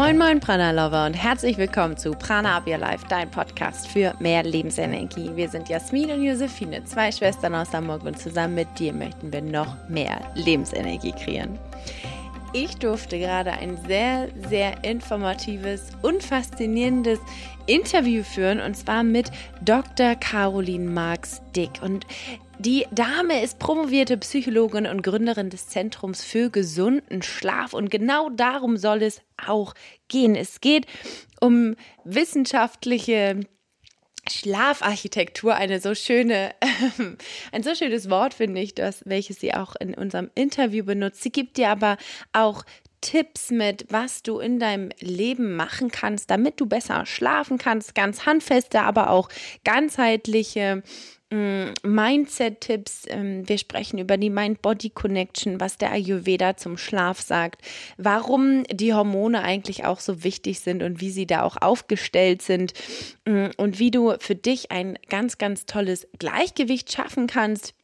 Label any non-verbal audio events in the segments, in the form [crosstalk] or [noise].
Moin Moin Prana Lover und herzlich willkommen zu Prana Up Your Life, dein Podcast für mehr Lebensenergie. Wir sind Jasmin und Josephine, zwei Schwestern aus Hamburg und zusammen mit dir möchten wir noch mehr Lebensenergie kreieren. Ich durfte gerade ein sehr, sehr informatives und faszinierendes Interview führen und zwar mit Dr. Caroline Marx Dick. Und die Dame ist promovierte Psychologin und Gründerin des Zentrums für gesunden Schlaf. Und genau darum soll es auch gehen. Es geht um wissenschaftliche Schlafarchitektur, eine so schöne, [laughs] ein so schönes Wort finde ich, das, welches sie auch in unserem Interview benutzt. Sie gibt dir aber auch Tipps mit, was du in deinem Leben machen kannst, damit du besser schlafen kannst. Ganz handfeste, aber auch ganzheitliche Mindset-Tipps. Ähm, wir sprechen über die Mind-Body-Connection, was der Ayurveda zum Schlaf sagt, warum die Hormone eigentlich auch so wichtig sind und wie sie da auch aufgestellt sind mm, und wie du für dich ein ganz, ganz tolles Gleichgewicht schaffen kannst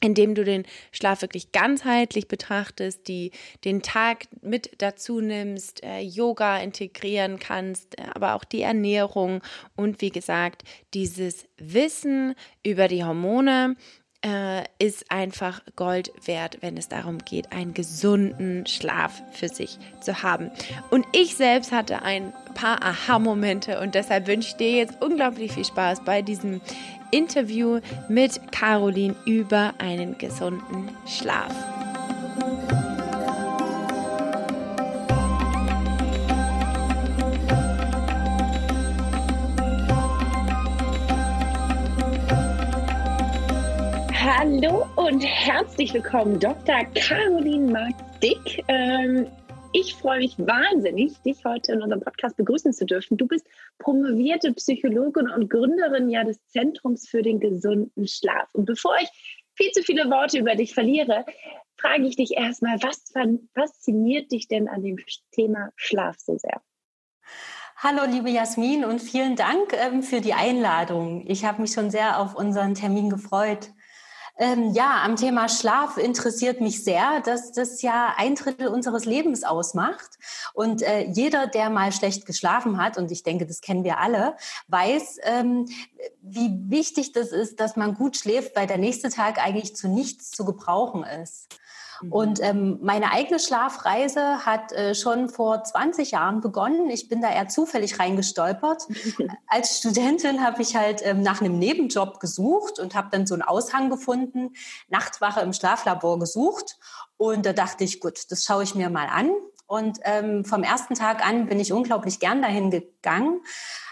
indem du den Schlaf wirklich ganzheitlich betrachtest, die den Tag mit dazu nimmst, äh, Yoga integrieren kannst, äh, aber auch die Ernährung und wie gesagt, dieses Wissen über die Hormone äh, ist einfach Gold wert, wenn es darum geht, einen gesunden Schlaf für sich zu haben. Und ich selbst hatte ein paar Aha-Momente und deshalb wünsche ich dir jetzt unglaublich viel Spaß bei diesem Interview mit Caroline über einen gesunden Schlaf. Hallo und herzlich willkommen, Dr. Caroline Mark-Dick. Ähm, ich freue mich wahnsinnig, dich heute in unserem Podcast begrüßen zu dürfen. Du bist promovierte Psychologin und Gründerin ja des Zentrums für den gesunden Schlaf. Und bevor ich viel zu viele Worte über dich verliere, frage ich dich erstmal, was fasziniert dich denn an dem Thema Schlaf so sehr? Hallo, liebe Jasmin, und vielen Dank ähm, für die Einladung. Ich habe mich schon sehr auf unseren Termin gefreut. Ähm, ja, am Thema Schlaf interessiert mich sehr, dass das ja ein Drittel unseres Lebens ausmacht. Und äh, jeder, der mal schlecht geschlafen hat, und ich denke, das kennen wir alle, weiß, ähm, wie wichtig das ist, dass man gut schläft, weil der nächste Tag eigentlich zu nichts zu gebrauchen ist. Mhm. Und ähm, meine eigene Schlafreise hat äh, schon vor 20 Jahren begonnen. Ich bin da eher zufällig reingestolpert. [laughs] Als Studentin habe ich halt ähm, nach einem Nebenjob gesucht und habe dann so einen Aushang gefunden, Nachtwache im Schlaflabor gesucht. Und da dachte ich, gut, das schaue ich mir mal an. Und ähm, vom ersten Tag an bin ich unglaublich gern dahin gegangen,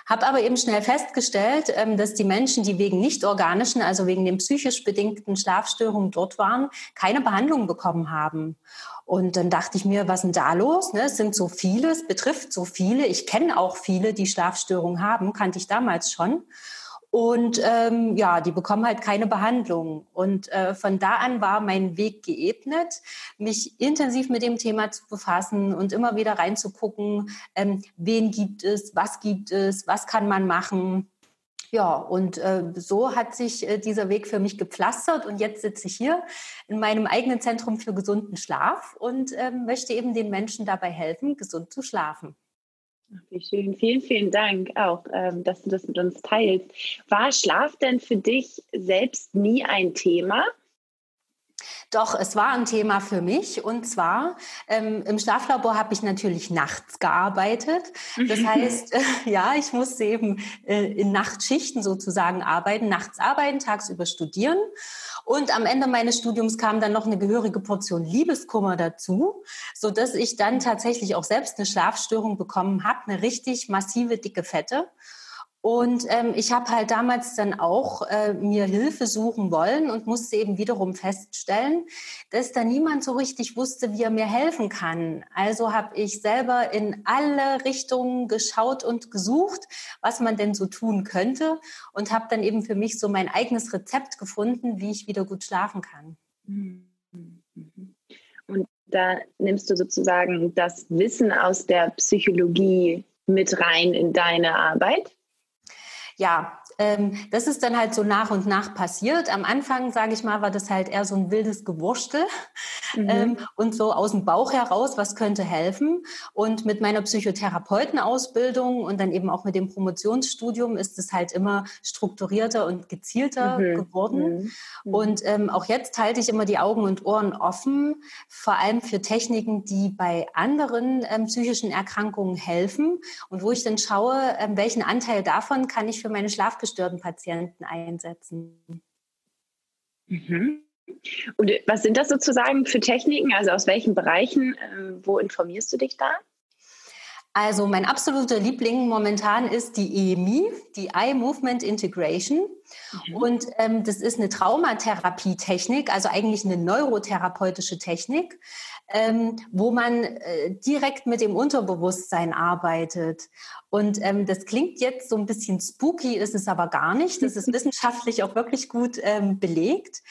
habe aber eben schnell festgestellt, ähm, dass die Menschen, die wegen nicht organischen, also wegen den psychisch bedingten Schlafstörungen dort waren, keine Behandlung bekommen haben. Und dann dachte ich mir, was ist denn da los? Ne, es sind so viele, es betrifft so viele. Ich kenne auch viele, die Schlafstörungen haben, kannte ich damals schon. Und ähm, ja, die bekommen halt keine Behandlung. Und äh, von da an war mein Weg geebnet, mich intensiv mit dem Thema zu befassen und immer wieder reinzugucken, ähm, wen gibt es, was gibt es, was kann man machen. Ja, und äh, so hat sich äh, dieser Weg für mich gepflastert und jetzt sitze ich hier in meinem eigenen Zentrum für gesunden Schlaf und äh, möchte eben den Menschen dabei helfen, gesund zu schlafen. Wie schön. Vielen, vielen Dank auch, ähm, dass du das mit uns teilst. War Schlaf denn für dich selbst nie ein Thema? Doch, es war ein Thema für mich. Und zwar ähm, im Schlaflabor habe ich natürlich nachts gearbeitet. Das heißt, äh, [laughs] ja, ich musste eben äh, in Nachtschichten sozusagen arbeiten, nachts arbeiten, tagsüber studieren. Und am Ende meines Studiums kam dann noch eine gehörige Portion Liebeskummer dazu, so dass ich dann tatsächlich auch selbst eine Schlafstörung bekommen habe, eine richtig massive dicke Fette. Und ähm, ich habe halt damals dann auch äh, mir Hilfe suchen wollen und musste eben wiederum feststellen, dass da niemand so richtig wusste, wie er mir helfen kann. Also habe ich selber in alle Richtungen geschaut und gesucht, was man denn so tun könnte und habe dann eben für mich so mein eigenes Rezept gefunden, wie ich wieder gut schlafen kann. Und da nimmst du sozusagen das Wissen aus der Psychologie mit rein in deine Arbeit? Ja, das ist dann halt so nach und nach passiert. Am Anfang, sage ich mal, war das halt eher so ein wildes Gewurstel [laughs] mhm. ähm, und so aus dem Bauch heraus, was könnte helfen. Und mit meiner Psychotherapeutenausbildung und dann eben auch mit dem Promotionsstudium ist es halt immer strukturierter und gezielter mhm. geworden. Mhm. Und ähm, auch jetzt halte ich immer die Augen und Ohren offen, vor allem für Techniken, die bei anderen ähm, psychischen Erkrankungen helfen und wo ich dann schaue, ähm, welchen Anteil davon kann ich für meine schlafgestörten Patienten einsetzen. Mhm. Und was sind das sozusagen für Techniken? Also aus welchen Bereichen? Äh, wo informierst du dich da? Also mein absoluter Liebling momentan ist die EMI, die Eye Movement Integration. Mhm. Und ähm, das ist eine Traumatherapie-Technik, also eigentlich eine neurotherapeutische Technik, ähm, wo man äh, direkt mit dem Unterbewusstsein arbeitet. Und ähm, das klingt jetzt so ein bisschen spooky, ist es aber gar nicht. Das ist [laughs] wissenschaftlich auch wirklich gut ähm, belegt.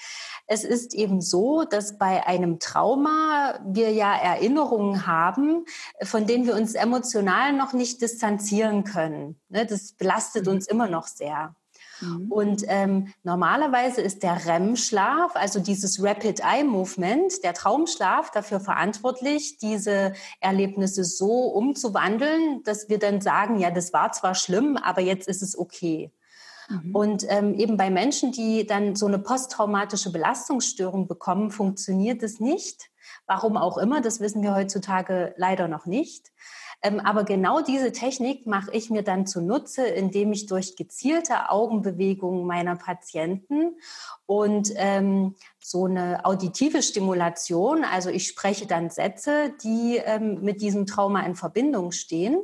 Es ist eben so, dass bei einem Trauma wir ja Erinnerungen haben, von denen wir uns emotional noch nicht distanzieren können. Ne, das belastet mhm. uns immer noch sehr. Mhm. Und ähm, normalerweise ist der REM-Schlaf, also dieses Rapid Eye Movement, der Traumschlaf, dafür verantwortlich, diese Erlebnisse so umzuwandeln, dass wir dann sagen, ja, das war zwar schlimm, aber jetzt ist es okay. Mhm. Und ähm, eben bei Menschen, die dann so eine posttraumatische Belastungsstörung bekommen, funktioniert es nicht. Warum auch immer, das wissen wir heutzutage leider noch nicht. Ähm, aber genau diese Technik mache ich mir dann zunutze, indem ich durch gezielte Augenbewegungen meiner Patienten und ähm, so eine auditive Stimulation, also ich spreche dann Sätze, die ähm, mit diesem Trauma in Verbindung stehen,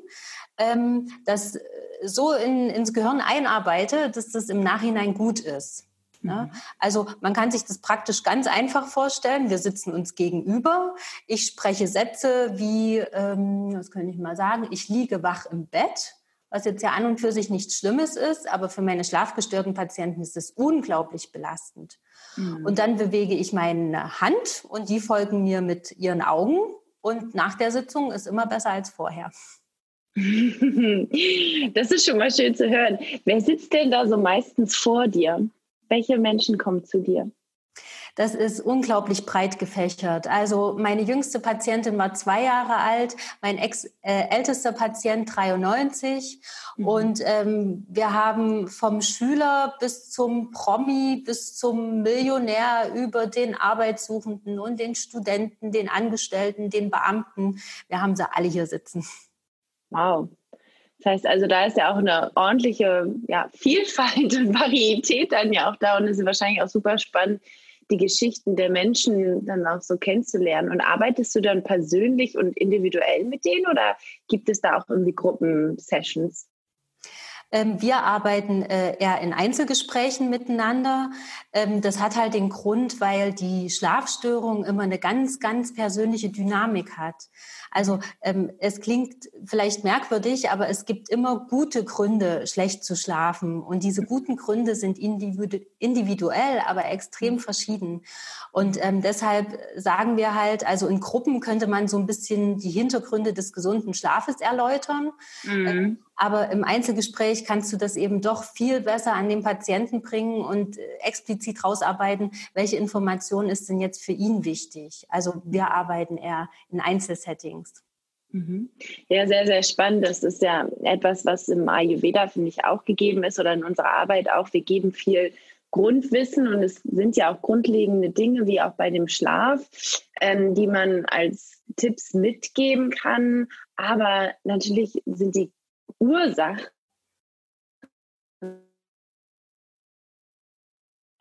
ähm, das so in, ins Gehirn einarbeite, dass das im Nachhinein gut ist. Ne? Mhm. Also man kann sich das praktisch ganz einfach vorstellen. Wir sitzen uns gegenüber. Ich spreche Sätze wie, ähm, was könnte ich mal sagen, ich liege wach im Bett, was jetzt ja an und für sich nichts Schlimmes ist, aber für meine schlafgestörten Patienten ist es unglaublich belastend. Mhm. Und dann bewege ich meine Hand und die folgen mir mit ihren Augen. Und nach der Sitzung ist immer besser als vorher. [laughs] Das ist schon mal schön zu hören. Wer sitzt denn da so meistens vor dir? Welche Menschen kommen zu dir? Das ist unglaublich breit gefächert. Also meine jüngste Patientin war zwei Jahre alt, mein ex, äh, ältester Patient 93 mhm. und ähm, wir haben vom Schüler bis zum Promi, bis zum Millionär über den Arbeitssuchenden und den Studenten, den Angestellten, den Beamten. Wir haben sie alle hier sitzen. Wow, das heißt also, da ist ja auch eine ordentliche ja, Vielfalt und [laughs] Varietät dann ja auch da und es ist wahrscheinlich auch super spannend, die Geschichten der Menschen dann auch so kennenzulernen. Und arbeitest du dann persönlich und individuell mit denen oder gibt es da auch irgendwie Gruppensessions? Ähm, wir arbeiten äh, eher in Einzelgesprächen miteinander. Ähm, das hat halt den Grund, weil die Schlafstörung immer eine ganz, ganz persönliche Dynamik hat. Also ähm, es klingt vielleicht merkwürdig, aber es gibt immer gute Gründe, schlecht zu schlafen. Und diese guten Gründe sind individuell, aber extrem verschieden. Und deshalb sagen wir halt, also in Gruppen könnte man so ein bisschen die Hintergründe des gesunden Schlafes erläutern. Mhm. Aber im Einzelgespräch kannst du das eben doch viel besser an den Patienten bringen und äh, explizit rausarbeiten, welche Information ist denn jetzt für ihn wichtig. Also wir arbeiten eher in Einzelsettings. Mhm. Ja, sehr, sehr spannend. Das ist ja etwas, was im Ayurveda, finde ich, auch gegeben ist oder in unserer Arbeit auch. Wir geben viel Grundwissen und es sind ja auch grundlegende Dinge, wie auch bei dem Schlaf, ähm, die man als Tipps mitgeben kann. Aber natürlich sind die Ursachen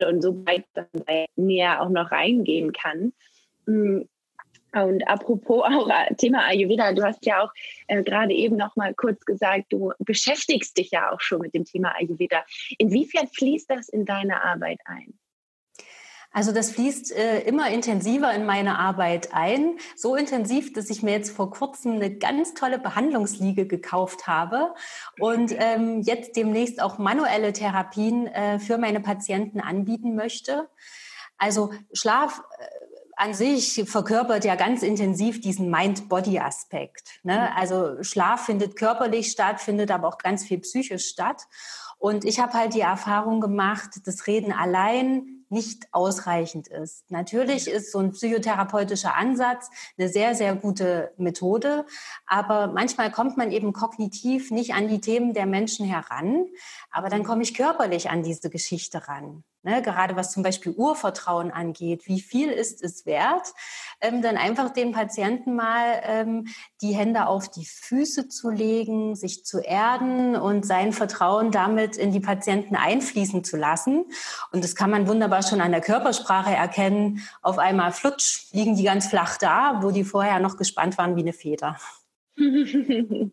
und so weit näher auch noch reingehen kann. Mm, und apropos auch äh, Thema Ayurveda, du hast ja auch äh, gerade eben noch mal kurz gesagt, du beschäftigst dich ja auch schon mit dem Thema Ayurveda. Inwiefern fließt das in deine Arbeit ein? Also das fließt äh, immer intensiver in meine Arbeit ein. So intensiv, dass ich mir jetzt vor kurzem eine ganz tolle Behandlungsliege gekauft habe und ähm, jetzt demnächst auch manuelle Therapien äh, für meine Patienten anbieten möchte. Also Schlaf äh, an sich verkörpert ja ganz intensiv diesen Mind-Body-Aspekt. Ne? Also Schlaf findet körperlich statt, findet aber auch ganz viel psychisch statt. Und ich habe halt die Erfahrung gemacht, das Reden allein nicht ausreichend ist. Natürlich ist so ein psychotherapeutischer Ansatz eine sehr, sehr gute Methode, aber manchmal kommt man eben kognitiv nicht an die Themen der Menschen heran, aber dann komme ich körperlich an diese Geschichte ran. Ne, gerade was zum Beispiel Urvertrauen angeht, wie viel ist es wert, ähm, dann einfach den Patienten mal ähm, die Hände auf die Füße zu legen, sich zu erden und sein Vertrauen damit in die Patienten einfließen zu lassen. Und das kann man wunderbar schon an der Körpersprache erkennen. Auf einmal flutsch, liegen die ganz flach da, wo die vorher noch gespannt waren wie eine Feder. [laughs]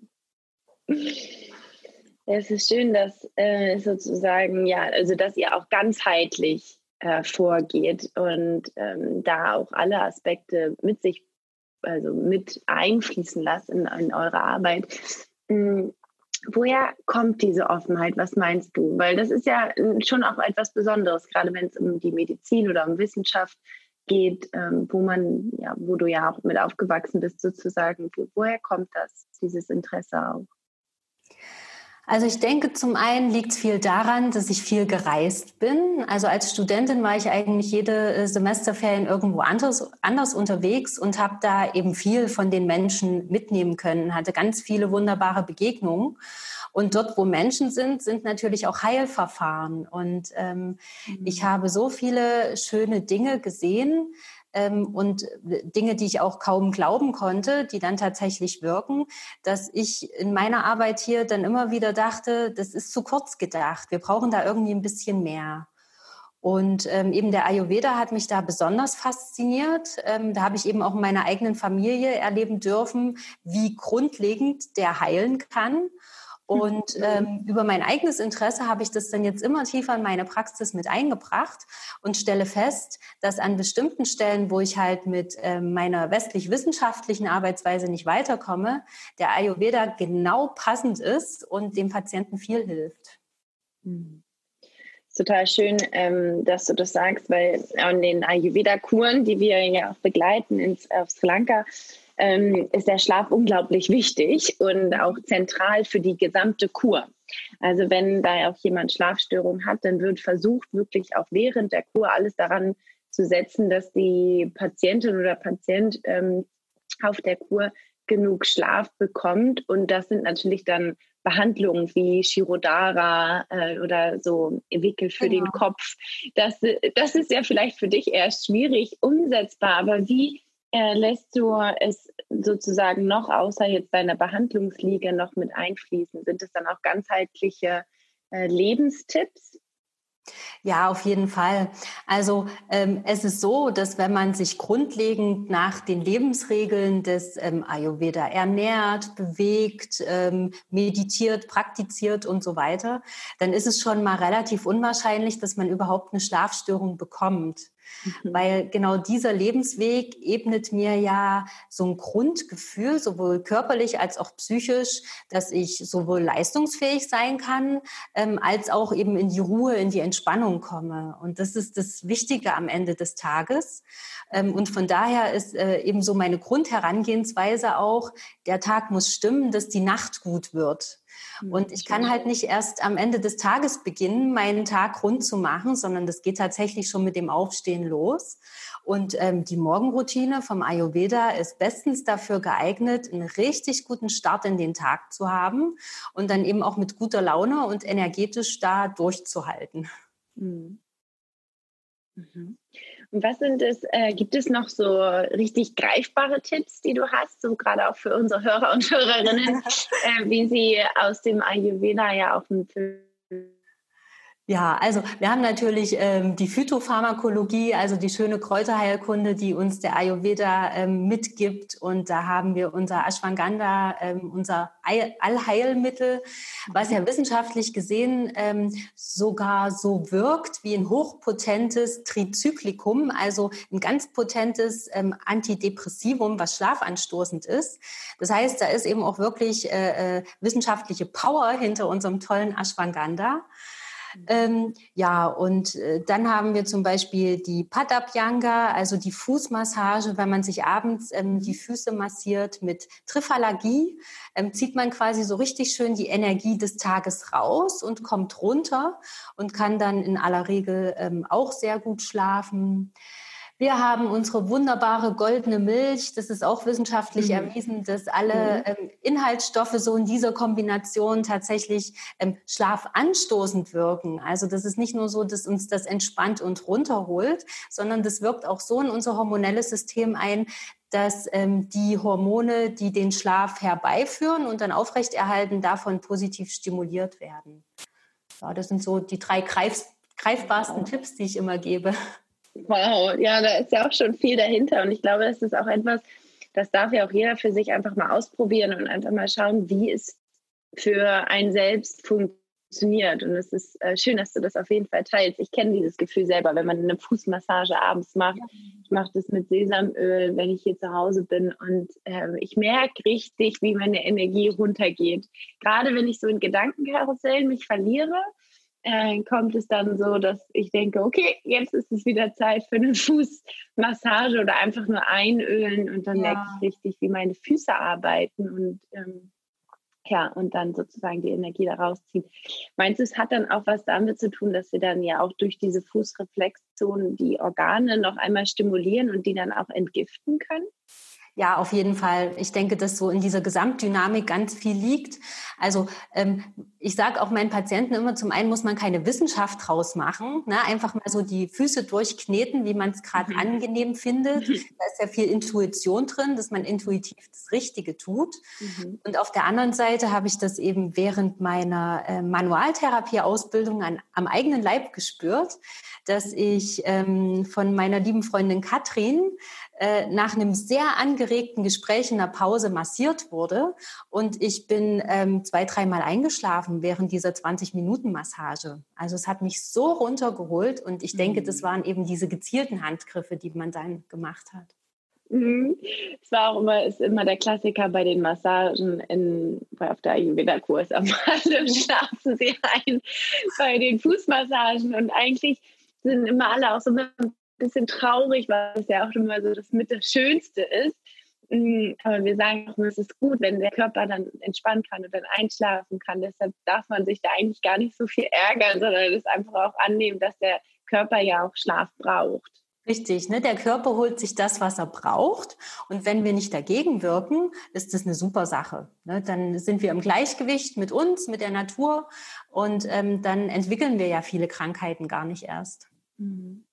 Es ist schön, dass äh, sozusagen, ja, also dass ihr auch ganzheitlich äh, vorgeht und ähm, da auch alle Aspekte mit sich, also mit einfließen lasst in, in eure Arbeit. Mhm. Woher kommt diese Offenheit? Was meinst du? Weil das ist ja schon auch etwas Besonderes, gerade wenn es um die Medizin oder um Wissenschaft geht, ähm, wo man, ja, wo du ja auch mit aufgewachsen bist, sozusagen. Woher kommt das, dieses Interesse auch? Also ich denke, zum einen liegt es viel daran, dass ich viel gereist bin. Also als Studentin war ich eigentlich jede äh, Semesterferien irgendwo anders, anders unterwegs und habe da eben viel von den Menschen mitnehmen können, hatte ganz viele wunderbare Begegnungen. Und dort, wo Menschen sind, sind natürlich auch Heilverfahren. Und ähm, mhm. ich habe so viele schöne Dinge gesehen, und Dinge, die ich auch kaum glauben konnte, die dann tatsächlich wirken, dass ich in meiner Arbeit hier dann immer wieder dachte, das ist zu kurz gedacht. Wir brauchen da irgendwie ein bisschen mehr. Und ähm, eben der Ayurveda hat mich da besonders fasziniert. Ähm, da habe ich eben auch in meiner eigenen Familie erleben dürfen, wie grundlegend der heilen kann. Und mhm. ähm, über mein eigenes Interesse habe ich das dann jetzt immer tiefer in meine Praxis mit eingebracht und stelle fest, dass an bestimmten Stellen, wo ich halt mit ähm, meiner westlich-wissenschaftlichen Arbeitsweise nicht weiterkomme, der Ayurveda genau passend ist und dem Patienten viel hilft. Mhm total schön, ähm, dass du das sagst, weil an den Ayurveda-Kuren, die wir ja auch begleiten ins, auf Sri Lanka, ähm, ist der Schlaf unglaublich wichtig und auch zentral für die gesamte Kur. Also wenn da auch jemand Schlafstörungen hat, dann wird versucht, wirklich auch während der Kur alles daran zu setzen, dass die Patientin oder Patient ähm, auf der Kur genug Schlaf bekommt. Und das sind natürlich dann Behandlungen wie Shirodara äh, oder so Wickel für genau. den Kopf. Das, das ist ja vielleicht für dich eher schwierig umsetzbar, aber wie äh, lässt du es sozusagen noch außer jetzt deiner Behandlungsliege noch mit einfließen? Sind es dann auch ganzheitliche äh, Lebenstipps? Ja, auf jeden Fall. Also ähm, es ist so, dass wenn man sich grundlegend nach den Lebensregeln des ähm, Ayurveda ernährt, bewegt, ähm, meditiert, praktiziert und so weiter, dann ist es schon mal relativ unwahrscheinlich, dass man überhaupt eine Schlafstörung bekommt. Mhm. Weil genau dieser Lebensweg ebnet mir ja so ein Grundgefühl, sowohl körperlich als auch psychisch, dass ich sowohl leistungsfähig sein kann, ähm, als auch eben in die Ruhe, in die Entspannung komme. Und das ist das Wichtige am Ende des Tages. Ähm, und von daher ist äh, eben so meine Grundherangehensweise auch, der Tag muss stimmen, dass die Nacht gut wird. Und ich kann halt nicht erst am Ende des Tages beginnen, meinen Tag rund zu machen, sondern das geht tatsächlich schon mit dem Aufstehen los. Und ähm, die Morgenroutine vom Ayurveda ist bestens dafür geeignet, einen richtig guten Start in den Tag zu haben und dann eben auch mit guter Laune und energetisch da durchzuhalten. Mhm. Mhm. Und was sind es, äh, gibt es noch so richtig greifbare Tipps, die du hast, so gerade auch für unsere Hörer und Hörerinnen, [laughs] äh, wie sie aus dem Ayurveda ja auch ein ja, also wir haben natürlich ähm, die Phytopharmakologie, also die schöne Kräuterheilkunde, die uns der Ayurveda ähm, mitgibt. Und da haben wir unser Ashwagandha, ähm, unser Allheilmittel, was ja wissenschaftlich gesehen ähm, sogar so wirkt wie ein hochpotentes Trizyklikum, also ein ganz potentes ähm, Antidepressivum, was schlafanstoßend ist. Das heißt, da ist eben auch wirklich äh, äh, wissenschaftliche Power hinter unserem tollen Ashwagandha. Ähm, ja, und äh, dann haben wir zum Beispiel die Padabhyanga, also die Fußmassage, wenn man sich abends ähm, die Füße massiert mit Triphalgie, ähm, zieht man quasi so richtig schön die Energie des Tages raus und kommt runter und kann dann in aller Regel ähm, auch sehr gut schlafen. Wir haben unsere wunderbare goldene Milch. Das ist auch wissenschaftlich mhm. erwiesen, dass alle mhm. ähm, Inhaltsstoffe so in dieser Kombination tatsächlich ähm, schlafanstoßend wirken. Also das ist nicht nur so, dass uns das entspannt und runterholt, sondern das wirkt auch so in unser hormonelles System ein, dass ähm, die Hormone, die den Schlaf herbeiführen und dann aufrechterhalten, davon positiv stimuliert werden. Ja, das sind so die drei greif greifbarsten Tipps, die ich immer gebe. Wow, ja, da ist ja auch schon viel dahinter. Und ich glaube, das ist auch etwas, das darf ja auch jeder für sich einfach mal ausprobieren und einfach mal schauen, wie es für einen selbst funktioniert. Und es ist äh, schön, dass du das auf jeden Fall teilst. Ich kenne dieses Gefühl selber, wenn man eine Fußmassage abends macht. Ich mache das mit Sesamöl, wenn ich hier zu Hause bin. Und äh, ich merke richtig, wie meine Energie runtergeht. Gerade wenn ich so in Gedankenkarussellen mich verliere äh, kommt es dann so, dass ich denke, okay, jetzt ist es wieder Zeit für eine [laughs] Fußmassage oder einfach nur einölen und dann ja. merke ich richtig, wie meine Füße arbeiten und ähm, ja, und dann sozusagen die Energie da rausziehen. Meinst du, es hat dann auch was damit zu tun, dass wir dann ja auch durch diese Fußreflexzonen die Organe noch einmal stimulieren und die dann auch entgiften können? Ja, auf jeden Fall. Ich denke, dass so in dieser Gesamtdynamik ganz viel liegt. Also ähm, ich sage auch meinen Patienten immer, zum einen muss man keine Wissenschaft draus machen, ne? einfach mal so die Füße durchkneten, wie man es gerade mhm. angenehm findet. Mhm. Da ist ja viel Intuition drin, dass man intuitiv das Richtige tut. Mhm. Und auf der anderen Seite habe ich das eben während meiner äh, Manualtherapie-Ausbildung am eigenen Leib gespürt, dass ich ähm, von meiner lieben Freundin Katrin äh, nach einem sehr angeregten Gespräch in der Pause massiert wurde. Und ich bin ähm, zwei, dreimal eingeschlafen während dieser 20-Minuten-Massage. Also es hat mich so runtergeholt und ich denke, das mhm. waren eben diese gezielten Handgriffe, die man dann gemacht hat. Mhm. Es war auch immer, ist immer der Klassiker bei den Massagen in, auf der Ayurveda-Kurs. [laughs] Am alle schlafen sie ein bei den Fußmassagen und eigentlich sind immer alle auch so mit bisschen traurig, weil es ja auch immer so das mit das Schönste ist. Mm, aber wir sagen auch, es ist gut, wenn der Körper dann entspannen kann und dann einschlafen kann. Deshalb darf man sich da eigentlich gar nicht so viel ärgern, sondern es einfach auch annehmen, dass der Körper ja auch Schlaf braucht. Richtig, ne? der Körper holt sich das, was er braucht. Und wenn wir nicht dagegen wirken, ist das eine super Sache. Ne? Dann sind wir im Gleichgewicht mit uns, mit der Natur und ähm, dann entwickeln wir ja viele Krankheiten gar nicht erst. Mhm.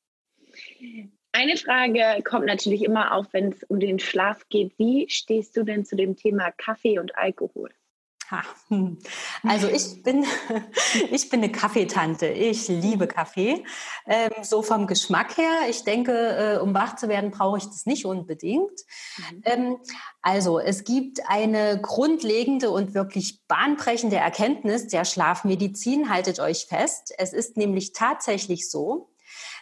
Eine Frage kommt natürlich immer auf, wenn es um den Schlaf geht. Wie stehst du denn zu dem Thema Kaffee und Alkohol? Hm. Also ich bin, [laughs] ich bin eine Kaffeetante. Ich liebe Kaffee. Ähm, so vom Geschmack her. Ich denke, äh, um wach zu werden, brauche ich das nicht unbedingt. Mhm. Ähm, also es gibt eine grundlegende und wirklich bahnbrechende Erkenntnis der Schlafmedizin. Haltet euch fest. Es ist nämlich tatsächlich so,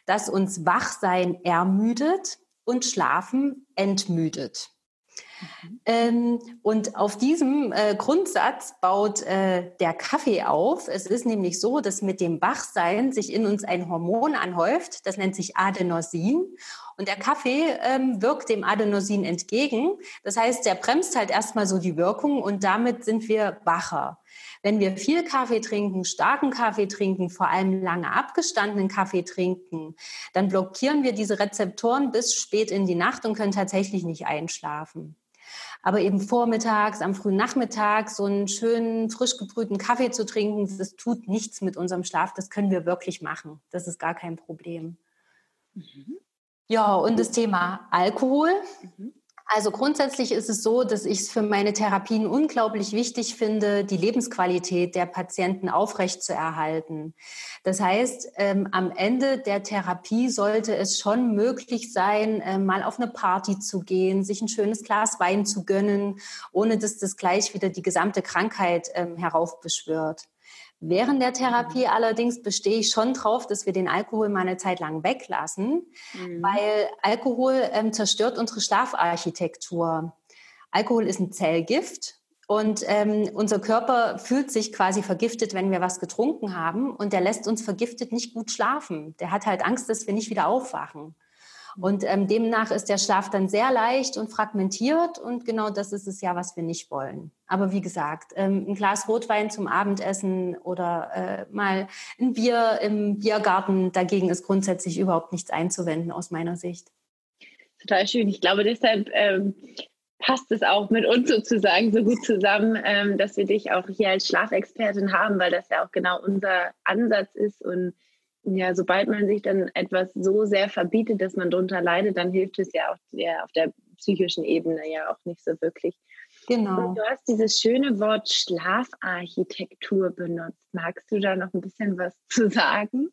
das uns Wachsein ermüdet und Schlafen entmüdet. Mhm. Ähm, und auf diesem äh, Grundsatz baut äh, der Kaffee auf. Es ist nämlich so, dass mit dem Wachsein sich in uns ein Hormon anhäuft, das nennt sich Adenosin. Und der Kaffee ähm, wirkt dem Adenosin entgegen. Das heißt, der bremst halt erstmal so die Wirkung und damit sind wir wacher. Wenn wir viel Kaffee trinken, starken Kaffee trinken, vor allem lange abgestandenen Kaffee trinken, dann blockieren wir diese Rezeptoren bis spät in die Nacht und können tatsächlich nicht einschlafen. Aber eben vormittags, am frühen Nachmittag so einen schönen, frisch gebrühten Kaffee zu trinken, das tut nichts mit unserem Schlaf. Das können wir wirklich machen. Das ist gar kein Problem. Mhm. Ja, und das Thema Alkohol. Mhm. Also grundsätzlich ist es so, dass ich es für meine Therapien unglaublich wichtig finde, die Lebensqualität der Patienten aufrechtzuerhalten. Das heißt, ähm, am Ende der Therapie sollte es schon möglich sein, äh, mal auf eine Party zu gehen, sich ein schönes Glas Wein zu gönnen, ohne dass das gleich wieder die gesamte Krankheit ähm, heraufbeschwört. Während der Therapie allerdings bestehe ich schon drauf, dass wir den Alkohol mal eine Zeit lang weglassen, mhm. weil Alkohol ähm, zerstört unsere Schlafarchitektur. Alkohol ist ein Zellgift Und ähm, unser Körper fühlt sich quasi vergiftet, wenn wir was getrunken haben. Und der lässt uns vergiftet nicht gut schlafen. Der hat halt Angst, dass wir nicht wieder aufwachen. Und ähm, demnach ist der Schlaf dann sehr leicht und fragmentiert. Und genau das ist es ja, was wir nicht wollen. Aber wie gesagt, ähm, ein Glas Rotwein zum Abendessen oder äh, mal ein Bier im Biergarten, dagegen ist grundsätzlich überhaupt nichts einzuwenden aus meiner Sicht. Total schön. Ich glaube, deshalb ähm, passt es auch mit uns sozusagen so gut zusammen, ähm, dass wir dich auch hier als Schlafexpertin haben, weil das ja auch genau unser Ansatz ist. Und ja, sobald man sich dann etwas so sehr verbietet, dass man darunter leidet, dann hilft es ja auch der, auf der psychischen Ebene ja auch nicht so wirklich. Genau. Und du hast dieses schöne Wort Schlafarchitektur benutzt. Magst du da noch ein bisschen was [laughs] zu sagen?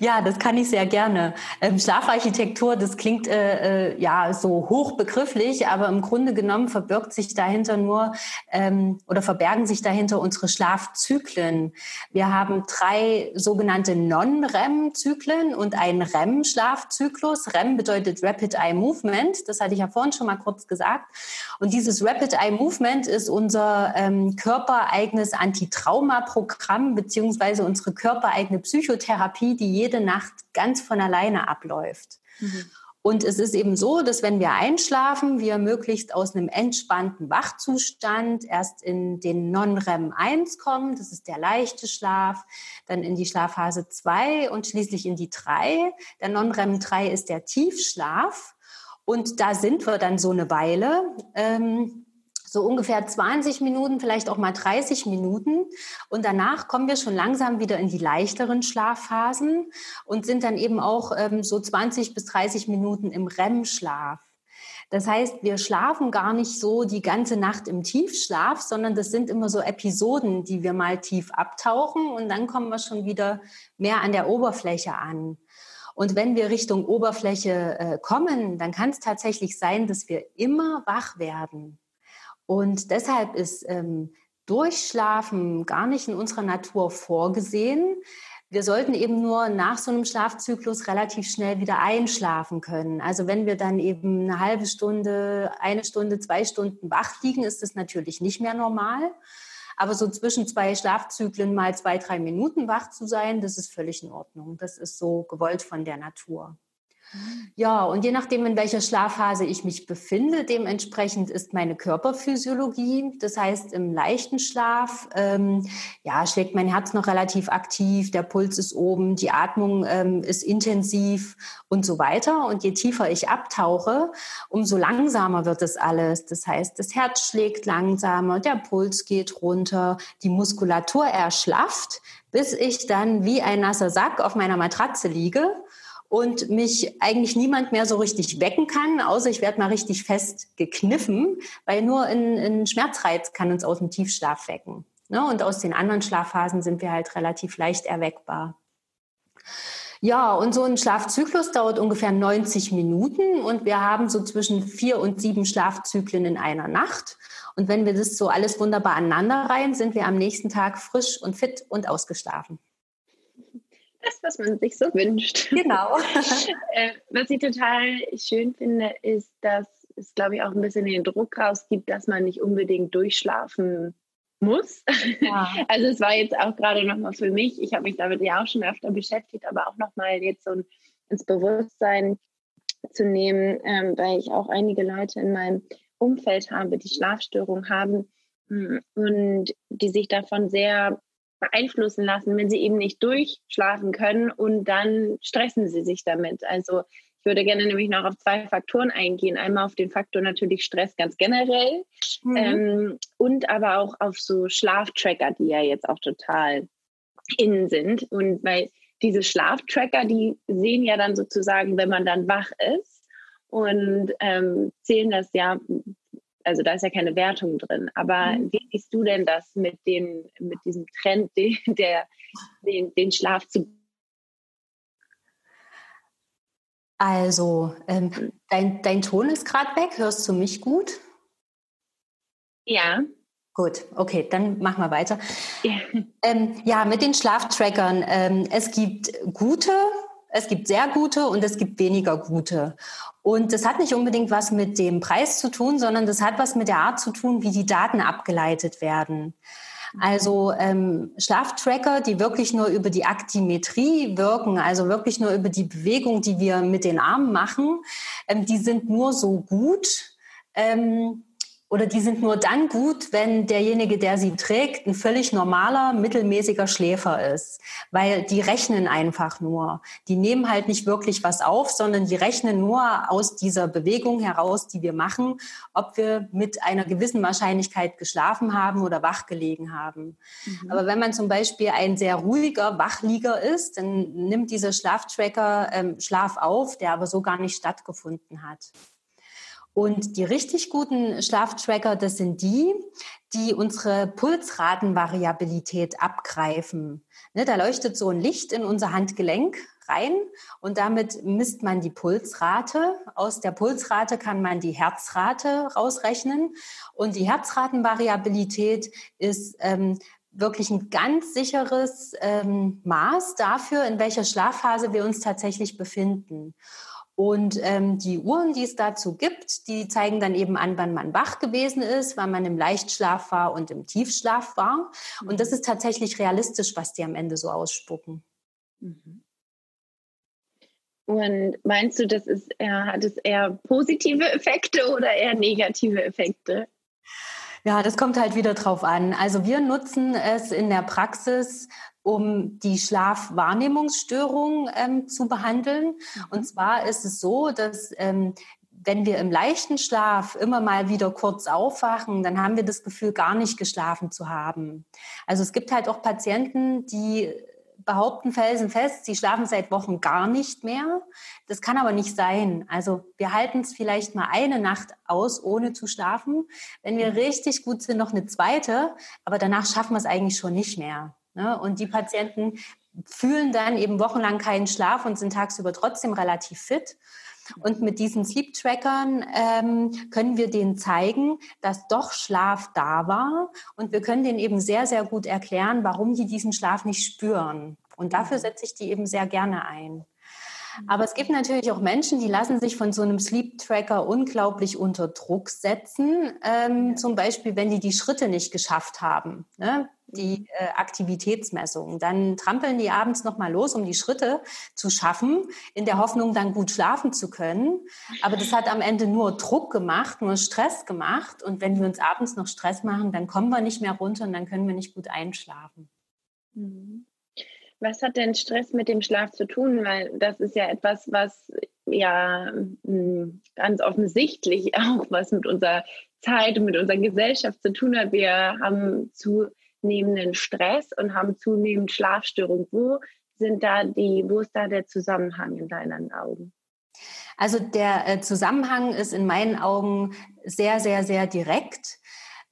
Ja, das kann ich sehr gerne. Ähm, Schlafarchitektur, das klingt äh, äh, ja so hochbegrifflich, aber im Grunde genommen verbirgt sich dahinter nur ähm, oder verbergen sich dahinter unsere Schlafzyklen. Wir haben drei sogenannte Non-REM-Zyklen und einen REM-Schlafzyklus. REM bedeutet Rapid Eye Movement. Das hatte ich ja vorhin schon mal kurz gesagt. Und dieses Rapid Eye Movement ist unser ähm, körpereigenes Antitrauma-Programm beziehungsweise unsere körpereigene Psychotherapie, die jede Nacht ganz von alleine abläuft. Mhm. Und es ist eben so, dass wenn wir einschlafen, wir möglichst aus einem entspannten Wachzustand erst in den Non-REM 1 kommen, das ist der leichte Schlaf, dann in die Schlafphase 2 und schließlich in die 3. Der Non-REM 3 ist der Tiefschlaf. Und da sind wir dann so eine Weile. Ähm, so ungefähr 20 Minuten, vielleicht auch mal 30 Minuten. Und danach kommen wir schon langsam wieder in die leichteren Schlafphasen und sind dann eben auch ähm, so 20 bis 30 Minuten im REM-Schlaf. Das heißt, wir schlafen gar nicht so die ganze Nacht im Tiefschlaf, sondern das sind immer so Episoden, die wir mal tief abtauchen und dann kommen wir schon wieder mehr an der Oberfläche an. Und wenn wir Richtung Oberfläche äh, kommen, dann kann es tatsächlich sein, dass wir immer wach werden. Und deshalb ist ähm, Durchschlafen gar nicht in unserer Natur vorgesehen. Wir sollten eben nur nach so einem Schlafzyklus relativ schnell wieder einschlafen können. Also wenn wir dann eben eine halbe Stunde, eine Stunde, zwei Stunden wach liegen, ist das natürlich nicht mehr normal. Aber so zwischen zwei Schlafzyklen mal zwei, drei Minuten wach zu sein, das ist völlig in Ordnung. Das ist so gewollt von der Natur. Ja, und je nachdem, in welcher Schlafphase ich mich befinde, dementsprechend ist meine Körperphysiologie. Das heißt, im leichten Schlaf ähm, ja, schlägt mein Herz noch relativ aktiv, der Puls ist oben, die Atmung ähm, ist intensiv und so weiter. Und je tiefer ich abtauche, umso langsamer wird es alles. Das heißt, das Herz schlägt langsamer, der Puls geht runter, die Muskulatur erschlafft, bis ich dann wie ein nasser Sack auf meiner Matratze liege und mich eigentlich niemand mehr so richtig wecken kann, außer ich werde mal richtig fest gekniffen, weil nur ein, ein Schmerzreiz kann uns aus dem Tiefschlaf wecken. Ne? Und aus den anderen Schlafphasen sind wir halt relativ leicht erweckbar. Ja, und so ein Schlafzyklus dauert ungefähr 90 Minuten und wir haben so zwischen vier und sieben Schlafzyklen in einer Nacht. Und wenn wir das so alles wunderbar aneinander reihen, sind wir am nächsten Tag frisch und fit und ausgeschlafen das, was man sich so wünscht. Genau. [laughs] äh, was ich total schön finde, ist, dass es, glaube ich, auch ein bisschen den Druck rausgibt, dass man nicht unbedingt durchschlafen muss. Ja. [laughs] Also es war jetzt auch gerade nochmal für mich, ich habe mich damit ja auch schon öfter beschäftigt, aber auch nochmal jetzt so ins Bewusstsein zu nehmen, ähm, weil ich auch einige Leute in meinem Umfeld habe, die Schlafstörungen haben mm, und die sich davon sehr beeinflussen lassen, wenn sie eben nicht durchschlafen können und dann stressen sie sich damit. Also ich würde gerne nämlich noch auf zwei Faktoren eingehen. Einmal auf den Faktor natürlich Stress ganz generell mhm. ähm, und aber auch auf so Schlaftracker, die ja jetzt auch total innen sind. Und weil diese Schlaftracker, die sehen ja dann sozusagen, wenn man dann wach ist und ähm, zählen das ja also da ist ja keine Wertung drin. Aber mhm. wie siehst du denn das mit dem, mit diesem Trend, [laughs] den, der, den, den Schlaf zu also, ähm, mhm. dein, dein Ton ist gerade weg. Hörst du mich gut? Ja. Gut, okay, dann machen wir weiter. Ja, ähm, ja mit den Schlaftrackern. Ähm, es gibt gute, es gibt sehr gute und es gibt weniger gute. Und das hat nicht unbedingt was mit dem Preis zu tun, sondern das hat was mit der Art zu tun, wie die Daten abgeleitet werden. Also ähm, Schlaftracker, die wirklich nur über die Aktimetrie wirken, also wirklich nur über die Bewegung, die wir mit den Armen machen, ähm, die sind nur so gut, ähm, oder die sind nur dann gut, wenn derjenige, der sie trägt, ein völlig normaler, mittelmäßiger Schläfer ist. Weil die rechnen einfach nur. Die nehmen halt nicht wirklich was auf, sondern die rechnen nur aus dieser Bewegung heraus, die wir machen, ob wir mit einer gewissen Wahrscheinlichkeit geschlafen haben oder wach gelegen haben. Mhm. Aber wenn man zum Beispiel ein sehr ruhiger Wachlieger ist, dann nimmt dieser Schlaftracker ähm, Schlaf auf, der aber so gar nicht stattgefunden hat. Und die richtig guten Schlaftracker, das sind die, die unsere Pulsratenvariabilität abgreifen. Ne, da leuchtet so ein Licht in unser Handgelenk rein und damit misst man die Pulsrate. Aus der Pulsrate kann man die Herzrate rausrechnen und die Herzratenvariabilität ist ähm, wirklich ein ganz sicheres ähm, Maß dafür, in welcher Schlafphase wir uns tatsächlich befinden. Und ähm, die Uhren, die es dazu gibt, die zeigen dann eben an, wann man wach gewesen ist, wann man im Leichtschlaf war und im Tiefschlaf war. Und das mhm. ist tatsächlich realistisch, was die am Ende so ausspucken. Mhm. Und meinst du, das ist eher, hat es eher positive Effekte oder eher negative Effekte? Ja, das kommt halt wieder drauf an. Also wir nutzen es in der Praxis um die Schlafwahrnehmungsstörung ähm, zu behandeln. Mhm. Und zwar ist es so, dass ähm, wenn wir im leichten Schlaf immer mal wieder kurz aufwachen, dann haben wir das Gefühl, gar nicht geschlafen zu haben. Also es gibt halt auch Patienten, die behaupten felsenfest, sie schlafen seit Wochen gar nicht mehr. Das kann aber nicht sein. Also wir halten es vielleicht mal eine Nacht aus, ohne zu schlafen. Wenn wir richtig gut sind, noch eine zweite, aber danach schaffen wir es eigentlich schon nicht mehr. Ne? Und die Patienten fühlen dann eben wochenlang keinen Schlaf und sind tagsüber trotzdem relativ fit. Und mit diesen Sleep Trackern ähm, können wir denen zeigen, dass doch Schlaf da war. Und wir können denen eben sehr, sehr gut erklären, warum die diesen Schlaf nicht spüren. Und dafür mhm. setze ich die eben sehr gerne ein. Aber es gibt natürlich auch Menschen, die lassen sich von so einem Sleep Tracker unglaublich unter Druck setzen. Ähm, zum Beispiel, wenn die die Schritte nicht geschafft haben. Ne? die äh, Aktivitätsmessung. Dann trampeln die abends nochmal los, um die Schritte zu schaffen, in der Hoffnung, dann gut schlafen zu können. Aber das hat am Ende nur Druck gemacht, nur Stress gemacht. Und wenn wir uns abends noch Stress machen, dann kommen wir nicht mehr runter und dann können wir nicht gut einschlafen. Mhm. Was hat denn Stress mit dem Schlaf zu tun? Weil das ist ja etwas, was ja hm, ganz offensichtlich [laughs] auch was mit unserer Zeit und mit unserer Gesellschaft zu tun hat. Wir haben zu zunehmenden Stress und haben zunehmend Schlafstörungen. Wo sind da die, wo ist da der Zusammenhang in deinen Augen? Also der äh, Zusammenhang ist in meinen Augen sehr, sehr, sehr direkt.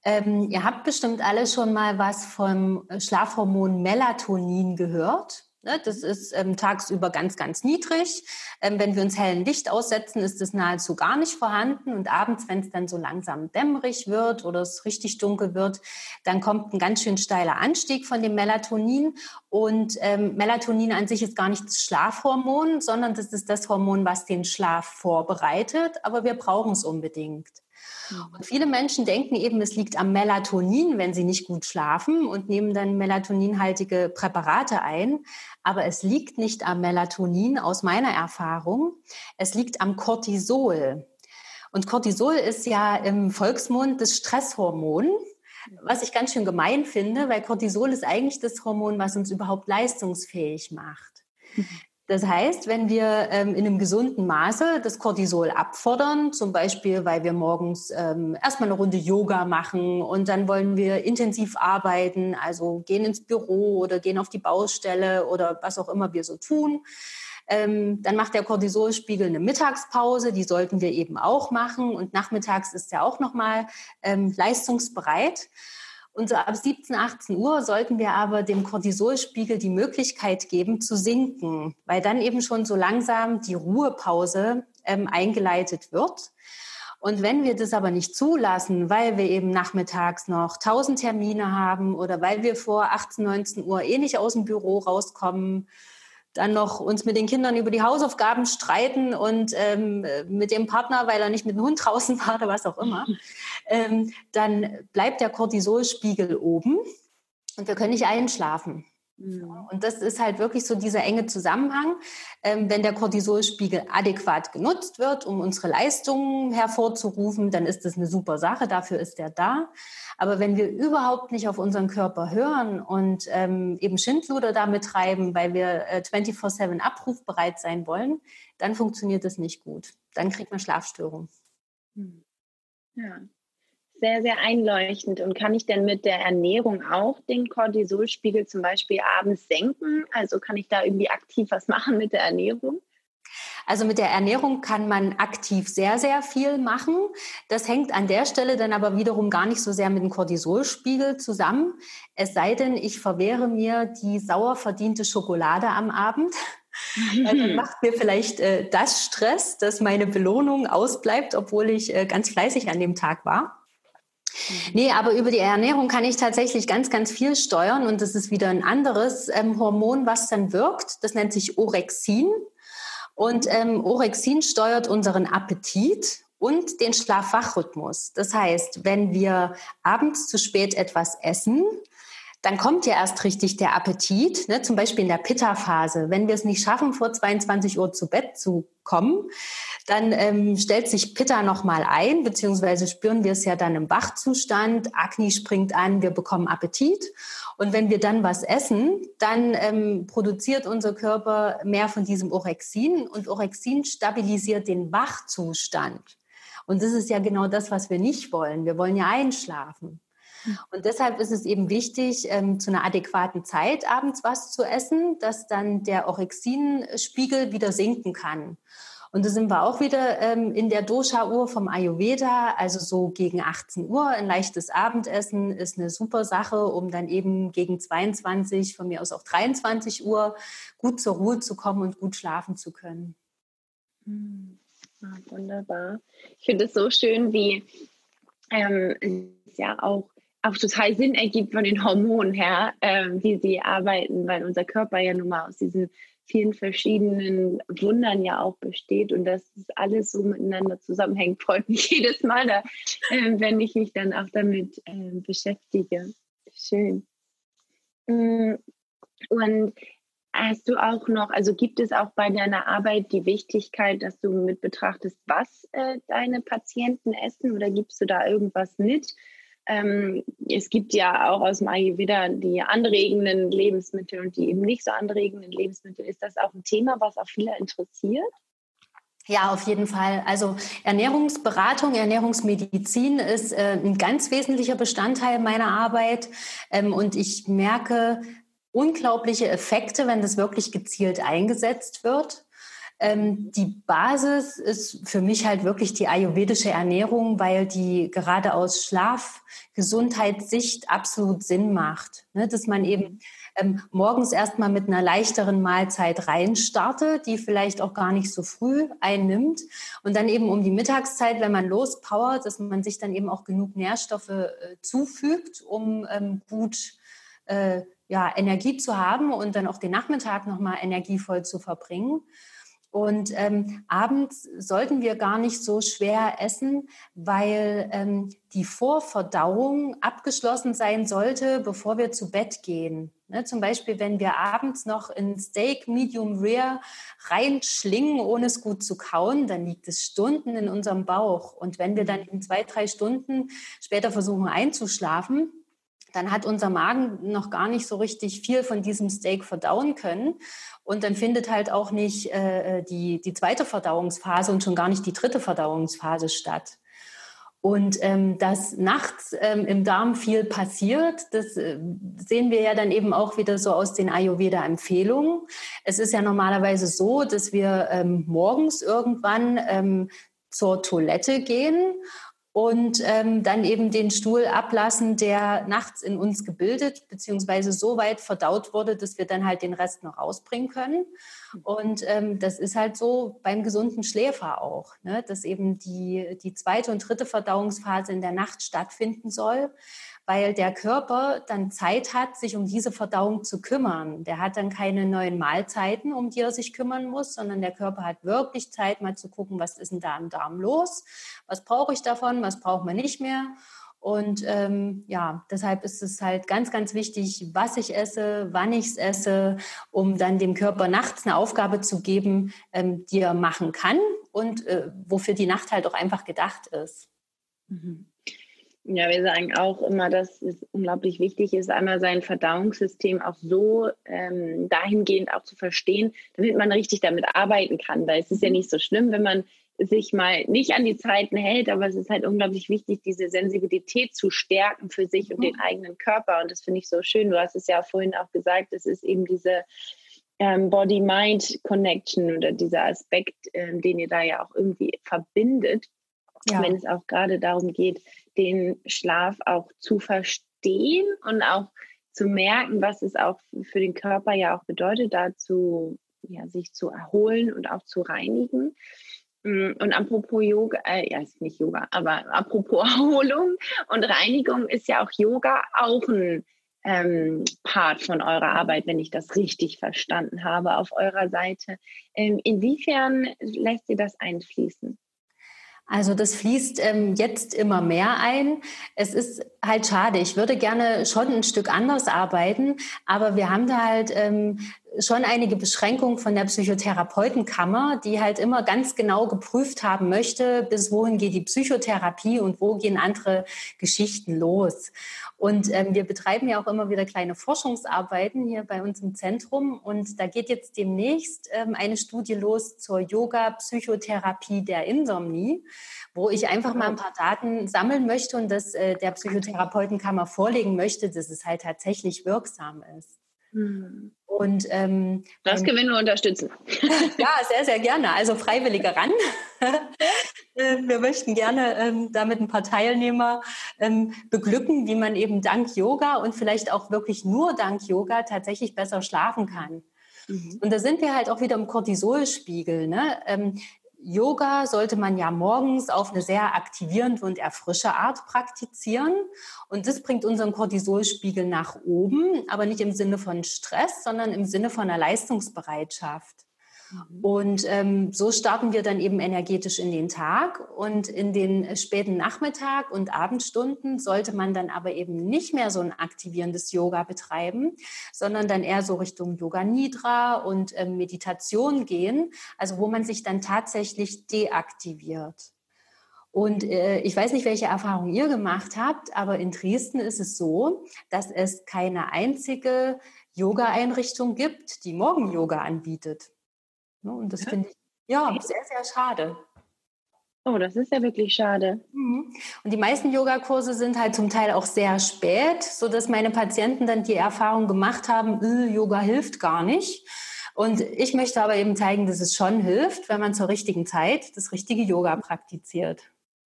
Ähm, ihr habt bestimmt alle schon mal was vom Schlafhormon Melatonin gehört. Ne, das ist ähm, tagsüber ganz, ganz niedrig. Ähm, wenn wir uns hellen Licht aussetzen, ist es nahezu gar nicht vorhanden. Und abends, wenn es dann so langsam dämmerig wird oder es richtig dunkel wird, dann kommt ein ganz schön steiler Anstieg von dem Melatonin. Und ähm, Melatonin an sich ist gar nicht das Schlafhormon, sondern das ist das Hormon, was den Schlaf vorbereitet. Aber wir brauchen es unbedingt. Und viele Menschen denken eben, es liegt am Melatonin, wenn sie nicht gut schlafen und nehmen dann melatoninhaltige Präparate ein. Aber es liegt nicht am Melatonin aus meiner Erfahrung. Es liegt am Cortisol. Und Cortisol ist ja im Volksmund das Stresshormon, was ich ganz schön gemein finde, weil Cortisol ist eigentlich das Hormon, was uns überhaupt leistungsfähig macht. Das heißt, wenn wir ähm, in einem gesunden Maße das Cortisol abfordern, zum Beispiel, weil wir morgens ähm, erstmal eine Runde Yoga machen und dann wollen wir intensiv arbeiten, also gehen ins Büro oder gehen auf die Baustelle oder was auch immer wir so tun, ähm, dann macht der Cortisolspiegel eine Mittagspause, die sollten wir eben auch machen und nachmittags ist er auch nochmal ähm, leistungsbereit. Und so ab 17, 18 Uhr sollten wir aber dem Cortisolspiegel die Möglichkeit geben zu sinken, weil dann eben schon so langsam die Ruhepause ähm, eingeleitet wird. Und wenn wir das aber nicht zulassen, weil wir eben nachmittags noch 1000 Termine haben oder weil wir vor 18, 19 Uhr eh nicht aus dem Büro rauskommen, dann noch uns mit den Kindern über die Hausaufgaben streiten und ähm, mit dem Partner, weil er nicht mit dem Hund draußen [laughs] war oder was auch immer, ähm, dann bleibt der Cortisolspiegel oben und wir können nicht einschlafen. Mhm. Und das ist halt wirklich so dieser enge Zusammenhang. Ähm, wenn der Cortisolspiegel adäquat genutzt wird, um unsere Leistungen hervorzurufen, dann ist das eine super Sache, dafür ist er da. Aber wenn wir überhaupt nicht auf unseren Körper hören und ähm, eben Schindluder damit treiben, weil wir äh, 24-7 abrufbereit sein wollen, dann funktioniert das nicht gut. Dann kriegt man Schlafstörungen. Hm. Ja, sehr, sehr einleuchtend. Und kann ich denn mit der Ernährung auch den Cortisolspiegel zum Beispiel abends senken? Also kann ich da irgendwie aktiv was machen mit der Ernährung? Also mit der Ernährung kann man aktiv sehr, sehr viel machen. Das hängt an der Stelle dann aber wiederum gar nicht so sehr mit dem Cortisolspiegel zusammen. Es sei denn, ich verwehre mir die sauer verdiente Schokolade am Abend. [laughs] Dann macht mir vielleicht äh, das Stress, dass meine Belohnung ausbleibt, obwohl ich äh, ganz fleißig an dem Tag war. Nee, aber über die Ernährung kann ich tatsächlich ganz, ganz viel steuern und das ist wieder ein anderes ähm, Hormon, was dann wirkt. Das nennt sich Orexin. Und ähm, Orexin steuert unseren Appetit und den Schlafwachrhythmus. Das heißt, wenn wir abends zu spät etwas essen, dann kommt ja erst richtig der Appetit, ne? zum Beispiel in der Pitta-Phase. Wenn wir es nicht schaffen, vor 22 Uhr zu Bett zu kommen, dann ähm, stellt sich Pitta nochmal ein, beziehungsweise spüren wir es ja dann im Wachzustand. Akne springt an, wir bekommen Appetit. Und wenn wir dann was essen, dann ähm, produziert unser Körper mehr von diesem Orexin und Orexin stabilisiert den Wachzustand. Und das ist ja genau das, was wir nicht wollen. Wir wollen ja einschlafen. Und deshalb ist es eben wichtig, ähm, zu einer adäquaten Zeit abends was zu essen, dass dann der Orexinspiegel wieder sinken kann. Und da sind wir auch wieder ähm, in der Dosha-Uhr vom Ayurveda, also so gegen 18 Uhr. Ein leichtes Abendessen ist eine super Sache, um dann eben gegen 22, von mir aus auch 23 Uhr, gut zur Ruhe zu kommen und gut schlafen zu können. Hm. Ah, wunderbar. Ich finde es so schön, wie ähm, ja auch auch total Sinn ergibt von den Hormonen her, ähm, wie sie arbeiten, weil unser Körper ja nun mal aus diesen vielen verschiedenen Wundern ja auch besteht und dass das alles so miteinander zusammenhängt, [laughs] freut mich jedes Mal, da, äh, wenn ich mich dann auch damit äh, beschäftige. Schön. Mm, und hast du auch noch, also gibt es auch bei deiner Arbeit die Wichtigkeit, dass du mit betrachtest, was äh, deine Patienten essen oder gibst du da irgendwas mit? Ähm, es gibt ja auch aus dem Ayurveda die anregenden Lebensmittel und die eben nicht so anregenden Lebensmittel. Ist das auch ein Thema, was auch viele interessiert? Ja, auf jeden Fall. Also Ernährungsberatung, Ernährungsmedizin ist äh, ein ganz wesentlicher Bestandteil meiner Arbeit. Ähm, und ich merke unglaubliche Effekte, wenn das wirklich gezielt eingesetzt wird. Ähm, die Basis ist für mich halt wirklich die ayurvedische Ernährung, weil die gerade aus Schlafgesundheitssicht absolut Sinn macht. Ne? Dass man eben ähm, morgens erstmal mit einer leichteren Mahlzeit reinstartet, die vielleicht auch gar nicht so früh einnimmt. Und dann eben um die Mittagszeit, wenn man lospowert, dass man sich dann eben auch genug Nährstoffe äh, zufügt, um ähm, gut äh, ja, Energie zu haben und dann auch den Nachmittag nochmal energievoll zu verbringen. Und ähm, abends sollten wir gar nicht so schwer essen, weil ähm, die Vorverdauung abgeschlossen sein sollte, bevor wir zu Bett gehen. Ne, zum Beispiel, wenn wir abends noch in Steak Medium Rare reinschlingen, ohne es gut zu kauen, dann liegt es Stunden in unserem Bauch. Und wenn wir dann in zwei, drei Stunden später versuchen einzuschlafen, dann hat unser Magen noch gar nicht so richtig viel von diesem Steak verdauen können. Und dann findet halt auch nicht äh, die, die zweite Verdauungsphase und schon gar nicht die dritte Verdauungsphase statt. Und ähm, dass nachts ähm, im Darm viel passiert, das äh, sehen wir ja dann eben auch wieder so aus den Ayurveda-Empfehlungen. Es ist ja normalerweise so, dass wir ähm, morgens irgendwann ähm, zur Toilette gehen und ähm, dann eben den Stuhl ablassen, der nachts in uns gebildet bzw. so weit verdaut wurde, dass wir dann halt den Rest noch rausbringen können. Und ähm, das ist halt so beim gesunden Schläfer auch, ne? dass eben die, die zweite und dritte Verdauungsphase in der Nacht stattfinden soll, weil der Körper dann Zeit hat, sich um diese Verdauung zu kümmern. Der hat dann keine neuen Mahlzeiten, um die er sich kümmern muss, sondern der Körper hat wirklich Zeit, mal zu gucken, was ist denn da im Darm los, was brauche ich davon, was braucht man nicht mehr. Und ähm, ja, deshalb ist es halt ganz, ganz wichtig, was ich esse, wann ich es esse, um dann dem Körper nachts eine Aufgabe zu geben, ähm, die er machen kann und äh, wofür die Nacht halt auch einfach gedacht ist. Mhm. Ja, wir sagen auch immer, dass es unglaublich wichtig ist, einmal sein Verdauungssystem auch so ähm, dahingehend auch zu verstehen, damit man richtig damit arbeiten kann. Weil es ist ja nicht so schlimm, wenn man sich mal nicht an die Zeiten hält, aber es ist halt unglaublich wichtig, diese Sensibilität zu stärken für sich und mhm. den eigenen Körper. Und das finde ich so schön. Du hast es ja vorhin auch gesagt, es ist eben diese ähm, Body-Mind-Connection oder dieser Aspekt, ähm, den ihr da ja auch irgendwie verbindet, ja. wenn es auch gerade darum geht, den Schlaf auch zu verstehen und auch zu merken, was es auch für den Körper ja auch bedeutet, dazu ja, sich zu erholen und auch zu reinigen. Mm, und apropos Yoga, äh, ja, ist nicht Yoga, aber apropos [laughs] Erholung und Reinigung ist ja auch Yoga auch ein ähm, Part von eurer Arbeit, wenn ich das richtig verstanden habe, auf eurer Seite. Ähm, inwiefern lässt ihr das einfließen? Also das fließt ähm, jetzt immer mehr ein. Es ist halt schade. Ich würde gerne schon ein Stück anders arbeiten, aber wir haben da halt ähm, schon einige Beschränkungen von der Psychotherapeutenkammer, die halt immer ganz genau geprüft haben möchte, bis wohin geht die Psychotherapie und wo gehen andere Geschichten los. Und ähm, wir betreiben ja auch immer wieder kleine Forschungsarbeiten hier bei uns im Zentrum. Und da geht jetzt demnächst ähm, eine Studie los zur Yoga-Psychotherapie der Insomnie, wo ich einfach mal ein paar Daten sammeln möchte und das äh, der Psychotherapeutenkammer vorlegen möchte, dass es halt tatsächlich wirksam ist. Hm. Und ähm, das können wir nur unterstützen. [laughs] ja, sehr, sehr gerne. Also Freiwillige ran. [laughs] Äh, wir möchten gerne ähm, damit ein paar Teilnehmer ähm, beglücken, wie man eben dank Yoga und vielleicht auch wirklich nur dank Yoga tatsächlich besser schlafen kann. Mhm. Und da sind wir halt auch wieder im Cortisolspiegel. Ne? Ähm, Yoga sollte man ja morgens auf eine sehr aktivierende und erfrische Art praktizieren. Und das bringt unseren Cortisolspiegel nach oben, aber nicht im Sinne von Stress, sondern im Sinne von einer Leistungsbereitschaft. Mhm. Und ähm, so starten wir dann eben energetisch in den Tag. Und in den späten Nachmittag und Abendstunden sollte man dann aber eben nicht mehr so ein aktivierendes Yoga betreiben, sondern dann eher so Richtung Yoga Nidra und ähm, Meditation gehen, also wo man sich dann tatsächlich deaktiviert. Und äh, ich weiß nicht, welche Erfahrung ihr gemacht habt, aber in Dresden ist es so, dass es keine einzige Yoga-Einrichtung gibt, die Morgen-Yoga anbietet. Ne, und das finde ich ja sehr, sehr schade. Oh, das ist ja wirklich schade. Mhm. Und die meisten Yogakurse sind halt zum Teil auch sehr spät, sodass meine Patienten dann die Erfahrung gemacht haben, äh, Yoga hilft gar nicht. Und ich möchte aber eben zeigen, dass es schon hilft, wenn man zur richtigen Zeit das richtige Yoga praktiziert.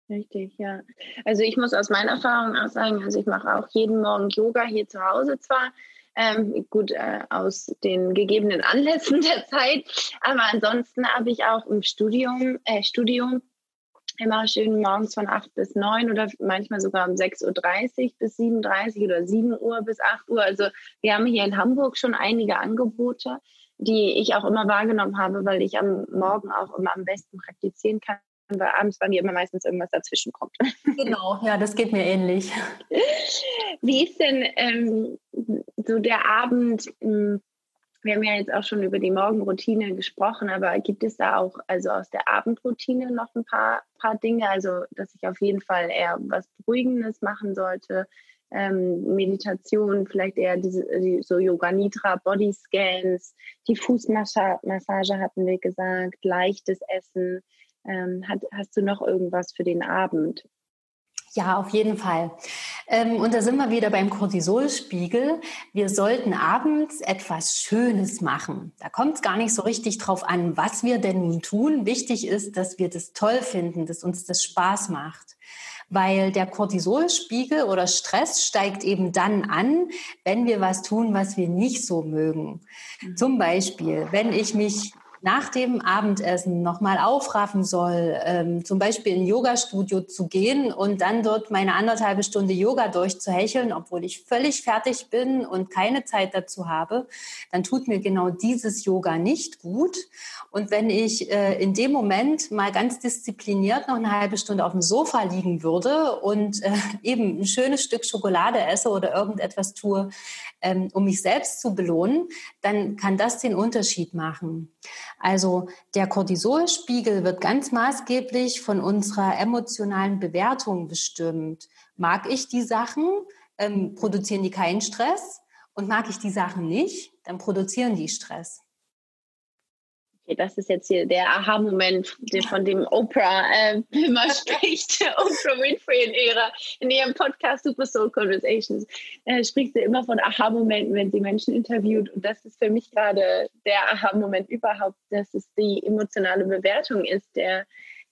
Richtig, ja. Also ich muss aus meiner Erfahrung auch sagen, also ich mache auch jeden Morgen Yoga hier zu Hause zwar, ähm, gut, äh, aus den gegebenen Anlässen der Zeit. Aber ansonsten habe ich auch im Studium, äh, Studium immer schön morgens von 8 bis 9 oder manchmal sogar um 6.30 Uhr bis 7.30 Uhr oder 7 Uhr bis 8 Uhr. Also wir haben hier in Hamburg schon einige Angebote, die ich auch immer wahrgenommen habe, weil ich am Morgen auch immer am besten praktizieren kann weil abends bei mir immer meistens irgendwas dazwischen kommt. [laughs] Genau, ja, das geht mir ähnlich. Wie ist denn ähm, so der Abend? Hm, wir haben ja jetzt auch schon über die Morgenroutine gesprochen, aber gibt es da auch also aus der Abendroutine noch ein paar, paar Dinge? Also, dass ich auf jeden Fall eher was Beruhigendes machen sollte, ähm, Meditation, vielleicht eher diese die, so Yoga Nidra, Body Scans, die Fußmassage hatten wir gesagt, leichtes Essen. Ähm, hat, hast du noch irgendwas für den Abend? Ja, auf jeden Fall. Ähm, und da sind wir wieder beim Cortisolspiegel. Wir sollten abends etwas Schönes machen. Da kommt es gar nicht so richtig drauf an, was wir denn nun tun. Wichtig ist, dass wir das toll finden, dass uns das Spaß macht. Weil der Cortisolspiegel oder Stress steigt eben dann an, wenn wir was tun, was wir nicht so mögen. Mhm. Zum Beispiel, wenn ich mich nach dem Abendessen nochmal aufraffen soll, ähm, zum Beispiel in ein Yoga-Studio zu gehen und dann dort meine anderthalbe Stunde Yoga durchzuhecheln, obwohl ich völlig fertig bin und keine Zeit dazu habe, dann tut mir genau dieses Yoga nicht gut. Und wenn ich äh, in dem Moment mal ganz diszipliniert noch eine halbe Stunde auf dem Sofa liegen würde und äh, [laughs] eben ein schönes Stück Schokolade esse oder irgendetwas tue, ähm, um mich selbst zu belohnen, dann kann das den Unterschied machen. Also der Cortisolspiegel wird ganz maßgeblich von unserer emotionalen Bewertung bestimmt. Mag ich die Sachen, ähm, produzieren die keinen Stress? Und mag ich die Sachen nicht, dann produzieren die Stress okay, das ist jetzt hier der Aha-Moment, von dem Oprah äh, [laughs] immer spricht, Oprah Winfrey in, ihrer, in ihrem Podcast Super Soul Conversations, äh, spricht sie immer von Aha-Momenten, wenn sie Menschen interviewt. Und das ist für mich gerade der Aha-Moment überhaupt, dass es die emotionale Bewertung ist, der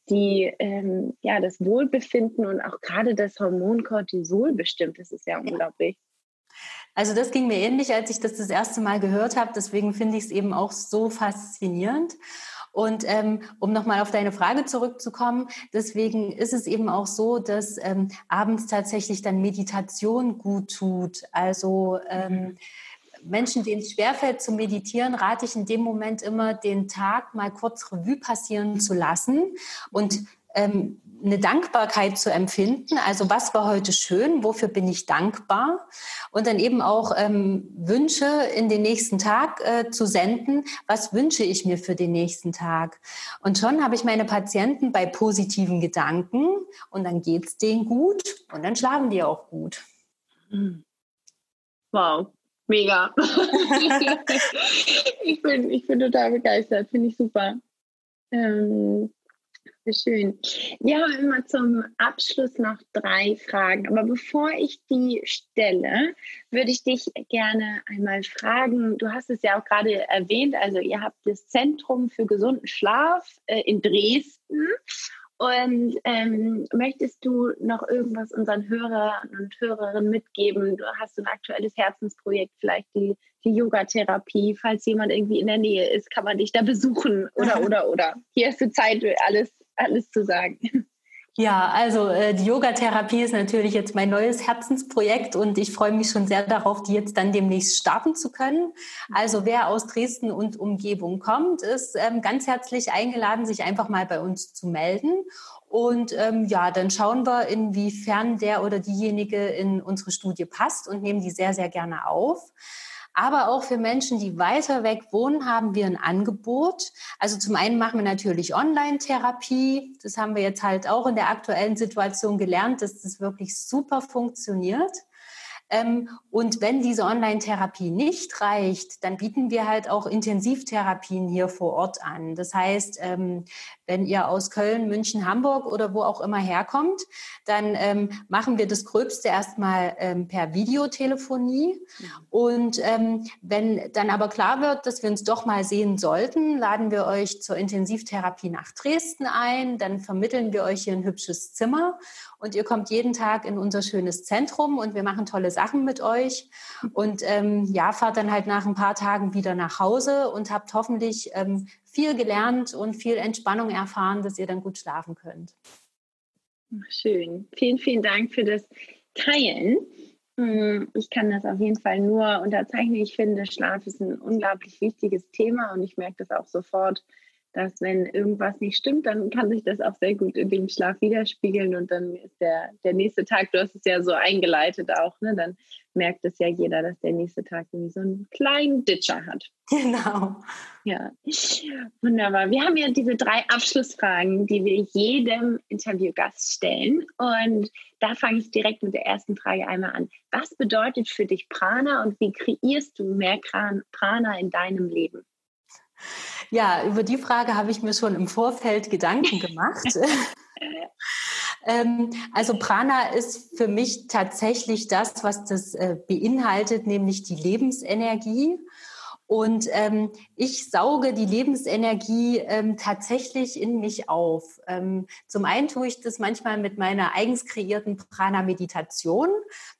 die ähm, ja das Wohlbefinden und auch gerade das Hormon Cortisol bestimmt. Das ist ja unglaublich. Also das ging mir ähnlich, als ich das das erste Mal gehört habe. Deswegen finde ich es eben auch so faszinierend. Und ähm, um nochmal auf deine Frage zurückzukommen, deswegen ist es eben auch so, dass ähm, abends tatsächlich dann Meditation gut tut. Also ähm, Menschen, denen es schwerfällt zu meditieren, rate ich in dem Moment immer, den Tag mal kurz Revue passieren zu lassen und ähm, eine Dankbarkeit zu empfinden. Also was war heute schön? Wofür bin ich dankbar? Und dann eben auch ähm, Wünsche in den nächsten Tag äh, zu senden. Was wünsche ich mir für den nächsten Tag? Und schon habe ich meine Patienten bei positiven Gedanken und dann geht's denen gut und dann schlafen die auch gut. Hm. Wow, mega. [laughs] ich, bin, ich bin total begeistert, finde ich super. Ähm, schön. Wir haben immer zum Abschluss noch drei Fragen. Aber bevor ich die stelle, würde ich dich gerne einmal fragen. Du hast es ja auch gerade erwähnt. Also ihr habt das Zentrum für gesunden Schlaf äh, in Dresden. Und ähm, möchtest du noch irgendwas unseren Hörern und Hörerinnen mitgeben? Du hast ein aktuelles Herzensprojekt, vielleicht die, die Yoga-Therapie. Falls jemand irgendwie in der Nähe ist, kann man dich da besuchen oder, [laughs] oder, oder. Hier hast du Zeit, alles alles zu sagen. Ja, also äh, die Yogatherapie ist natürlich jetzt mein neues Herzensprojekt und ich freue mich schon sehr darauf, die jetzt dann demnächst starten zu können. Also wer aus Dresden und Umgebung kommt, ist ähm, ganz herzlich eingeladen, sich einfach mal bei uns zu melden. Und ähm, ja, dann schauen wir, inwiefern der oder diejenige in unsere Studie passt und nehmen die sehr, sehr gerne auf. Aber auch für Menschen, die weiter weg wohnen, haben wir ein Angebot. Also zum einen machen wir natürlich Online-Therapie. Das haben wir jetzt halt auch in der aktuellen Situation gelernt, dass das wirklich super funktioniert. Ähm, und wenn diese Online-Therapie nicht reicht, dann bieten wir halt auch Intensivtherapien hier vor Ort an. Das heißt, ähm, wenn ihr aus Köln, München, Hamburg oder wo auch immer herkommt, dann ähm, machen wir das Gröbste erstmal per Videotelefonie. Und wenn dann aber klar wird, dass wir uns doch mal sehen sollten, laden wir euch zur Intensivtherapie nach Dresden ein. Dann vermitteln wir euch hier ein hübsches Zimmer und ihr kommt jeden Tag in unser schönes Zentrum und wir machen tolle Sachen mit euch und ähm, ja, fahrt dann halt nach ein paar Tagen wieder nach Hause und habt hoffentlich ähm, viel gelernt und viel Entspannung erfahren, dass ihr dann gut schlafen könnt. Schön. Vielen, vielen Dank für das Teilen. Hm, ich kann das auf jeden Fall nur unterzeichnen. Ich finde, Schlaf ist ein unglaublich wichtiges Thema und ich merke das auch sofort, dass wenn irgendwas nicht stimmt, dann kann sich das auch sehr gut in dem Schlaf widerspiegeln und dann ist der, der nächste Tag, du hast es ja so eingeleitet auch, ne? dann merkt es ja jeder, dass der nächste Tag irgendwie so einen kleinen Ditcher hat. [laughs] Genau. Ja, wunderbar. Wir haben ja diese drei Abschlussfragen, die wir jedem Interviewgast stellen und da fange ich direkt mit der ersten Frage einmal an. Was bedeutet für dich Prana und wie kreierst du mehr Prana in deinem Leben? Ja, über die Frage habe ich mir schon im Vorfeld Gedanken gemacht. [laughs] ähm, also Prana ist für mich tatsächlich das, was das äh, beinhaltet, nämlich die Lebensenergie. Und ähm, ich sauge die Lebensenergie ähm, tatsächlich in mich auf. Ähm, zum einen tue ich das manchmal mit meiner eigens kreierten Prana-Meditation,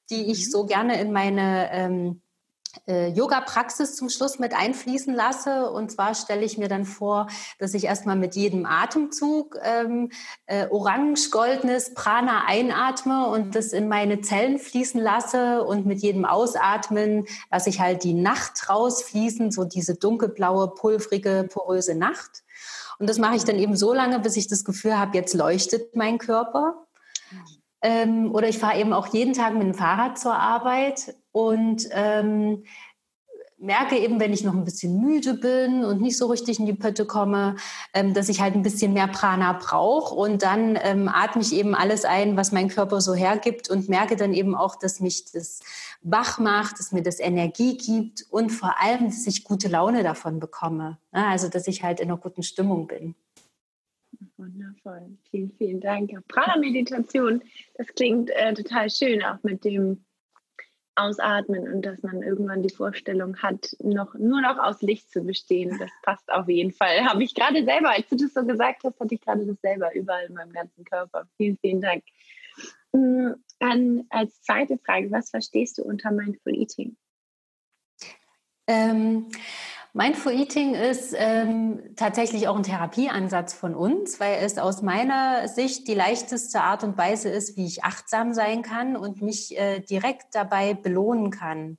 die ich mhm. so gerne in meine äh, Yoga-Praxis zum Schluss mit einfließen lasse. Und zwar stelle ich mir dann vor, dass ich erstmal mit jedem Atemzug ähm, äh, orange-goldenes Prana einatme und das in meine Zellen fließen lasse. Und mit jedem Ausatmen lasse ich halt die Nacht rausfließen, so diese dunkelblaue, pulvrige, poröse Nacht. Und das mache ich dann eben so lange, bis ich das Gefühl habe, jetzt leuchtet mein Körper. Ähm, oder ich fahre eben auch jeden Tag mit dem Fahrrad zur Arbeit und ähm, merke eben, wenn ich noch ein bisschen müde bin und nicht so richtig in die Pötte komme, ähm, dass ich halt ein bisschen mehr Prana brauche. Und dann ähm, atme ich eben alles ein, was mein Körper so hergibt und merke dann eben auch, dass mich das wach macht, dass mir das Energie gibt und vor allem, dass ich gute Laune davon bekomme. Ne? Also, dass ich halt in einer guten Stimmung bin. Wundervoll. Vielen, vielen Dank. Prana-Meditation, das klingt äh, total schön, auch mit dem Ausatmen und dass man irgendwann die Vorstellung hat, noch, nur noch aus Licht zu bestehen. Das passt auf jeden Fall. [laughs] Habe ich gerade selber, als du das so gesagt hast, hatte ich gerade das selber überall in meinem ganzen Körper. Vielen, vielen Dank. Dann mm, als zweite Frage, was verstehst du unter Mindful Eating? Ähm, Mindful Eating ist ähm, tatsächlich auch ein Therapieansatz von uns, weil es aus meiner Sicht die leichteste Art und Weise ist, wie ich achtsam sein kann und mich äh, direkt dabei belohnen kann.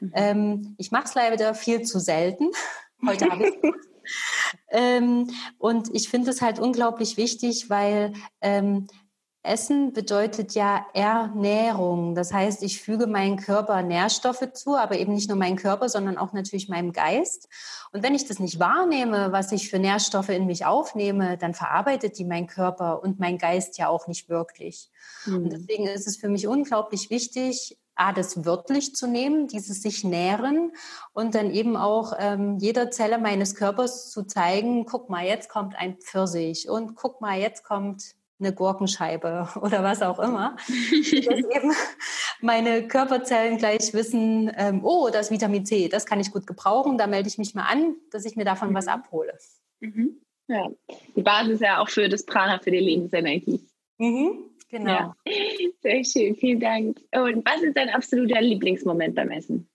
Mhm. Ähm, ich mache es leider viel zu selten. [laughs] Heute habe ich [laughs] ähm, Und ich finde es halt unglaublich wichtig, weil ähm, Essen bedeutet ja Ernährung. Das heißt, ich füge meinem Körper Nährstoffe zu, aber eben nicht nur meinem Körper, sondern auch natürlich meinem Geist. Und wenn ich das nicht wahrnehme, was ich für Nährstoffe in mich aufnehme, dann verarbeitet die mein Körper und mein Geist ja auch nicht wirklich. Mhm. Und deswegen ist es für mich unglaublich wichtig, A, das wörtlich zu nehmen, dieses sich nähren und dann eben auch ähm, jeder Zelle meines Körpers zu zeigen, guck mal, jetzt kommt ein Pfirsich und guck mal, jetzt kommt eine Gurkenscheibe [laughs] oder was auch immer, [laughs] dass eben meine Körperzellen gleich wissen, ähm, oh, das Vitamin C, das kann ich gut gebrauchen, da melde ich mich mal an, dass ich mir davon was mhm. abhole. Mhm. Ja, die Basis ja auch für das Prana, für die Lebensenergie. Mhm. Genau. Ja. [laughs] Sehr schön, vielen Dank. Und was ist dein absoluter Lieblingsmoment beim Essen?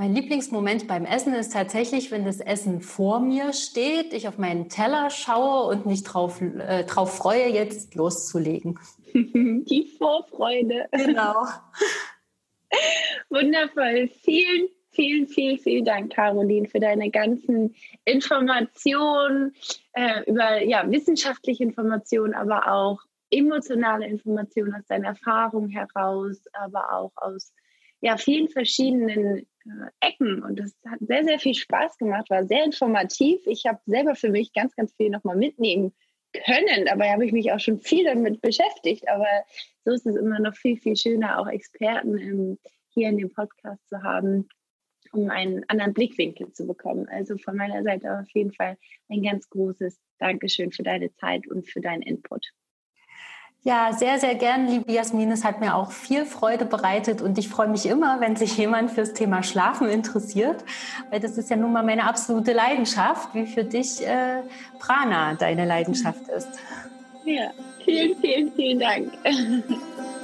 Mein Lieblingsmoment beim Essen ist tatsächlich, wenn das Essen vor mir steht, ich auf meinen Teller schaue und mich drauf, äh, drauf freue, jetzt loszulegen. [laughs] Die Vorfreude. Genau. [laughs] Wundervoll. Vielen, vielen, vielen, vielen Dank, Caroline, für deine ganzen Informationen äh, über ja, wissenschaftliche Informationen, aber auch emotionale Informationen aus deiner Erfahrung heraus, aber auch aus ja, vielen verschiedenen Ecken und das hat sehr, sehr viel Spaß gemacht, war sehr informativ. Ich habe selber für mich ganz, ganz viel nochmal mitnehmen können. Dabei habe ich mich auch schon viel damit beschäftigt. Aber so ist es immer noch viel, viel schöner, auch Experten im, hier in dem Podcast zu haben, um einen anderen Blickwinkel zu bekommen. Also von meiner Seite auf jeden Fall ein ganz großes Dankeschön für deine Zeit und für deinen Input. Ja, sehr, sehr gern, liebe Jasmin. Es hat mir auch viel Freude bereitet und ich freue mich immer, wenn sich jemand fürs Thema Schlafen interessiert, weil das ist ja nun mal meine absolute Leidenschaft, wie für dich äh, Prana deine Leidenschaft ist. Ja, vielen, vielen, vielen Dank. [laughs]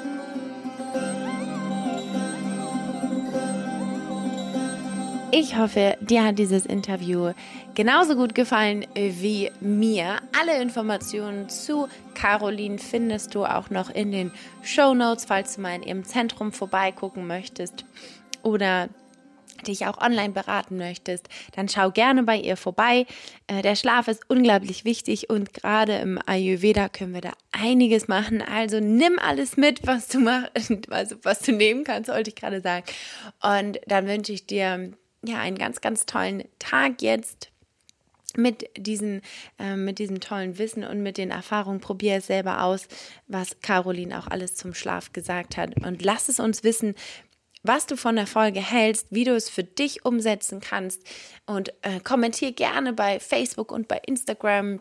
Ich hoffe, dir hat dieses Interview genauso gut gefallen wie mir. Alle Informationen zu Caroline findest du auch noch in den Show Notes, falls du mal in ihrem Zentrum vorbeigucken möchtest oder dich auch online beraten möchtest, dann schau gerne bei ihr vorbei. Äh, der Schlaf ist unglaublich wichtig und gerade im Ayurveda können wir da einiges machen. Also nimm alles mit, was du machst, [laughs] also was du nehmen kannst, sollte ich gerade sagen. Und dann wünsche ich dir ja, einen ganz, ganz tollen Tag jetzt mit, diesen, äh, mit diesem tollen Wissen und mit den Erfahrungen. Probier es selber aus, was Caroline auch alles zum Schlaf gesagt hat. Und lass es uns wissen, was du von der Folge hältst, wie du es für dich umsetzen kannst. Und äh, kommentier gerne bei Facebook und bei Instagram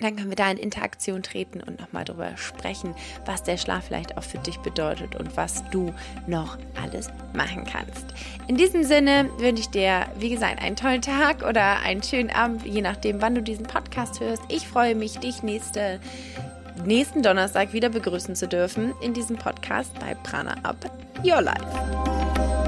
dann können wir da in Interaktion treten und nochmal darüber sprechen, was der Schlaf vielleicht auch für dich bedeutet und was du noch alles machen kannst. In diesem Sinne wünsche ich dir, wie gesagt, einen tollen Tag oder einen schönen Abend, je nachdem, wann du diesen Podcast hörst. Ich freue mich, dich nächste, nächsten Donnerstag wieder begrüßen zu dürfen in diesem Podcast bei Prana Up Your Life.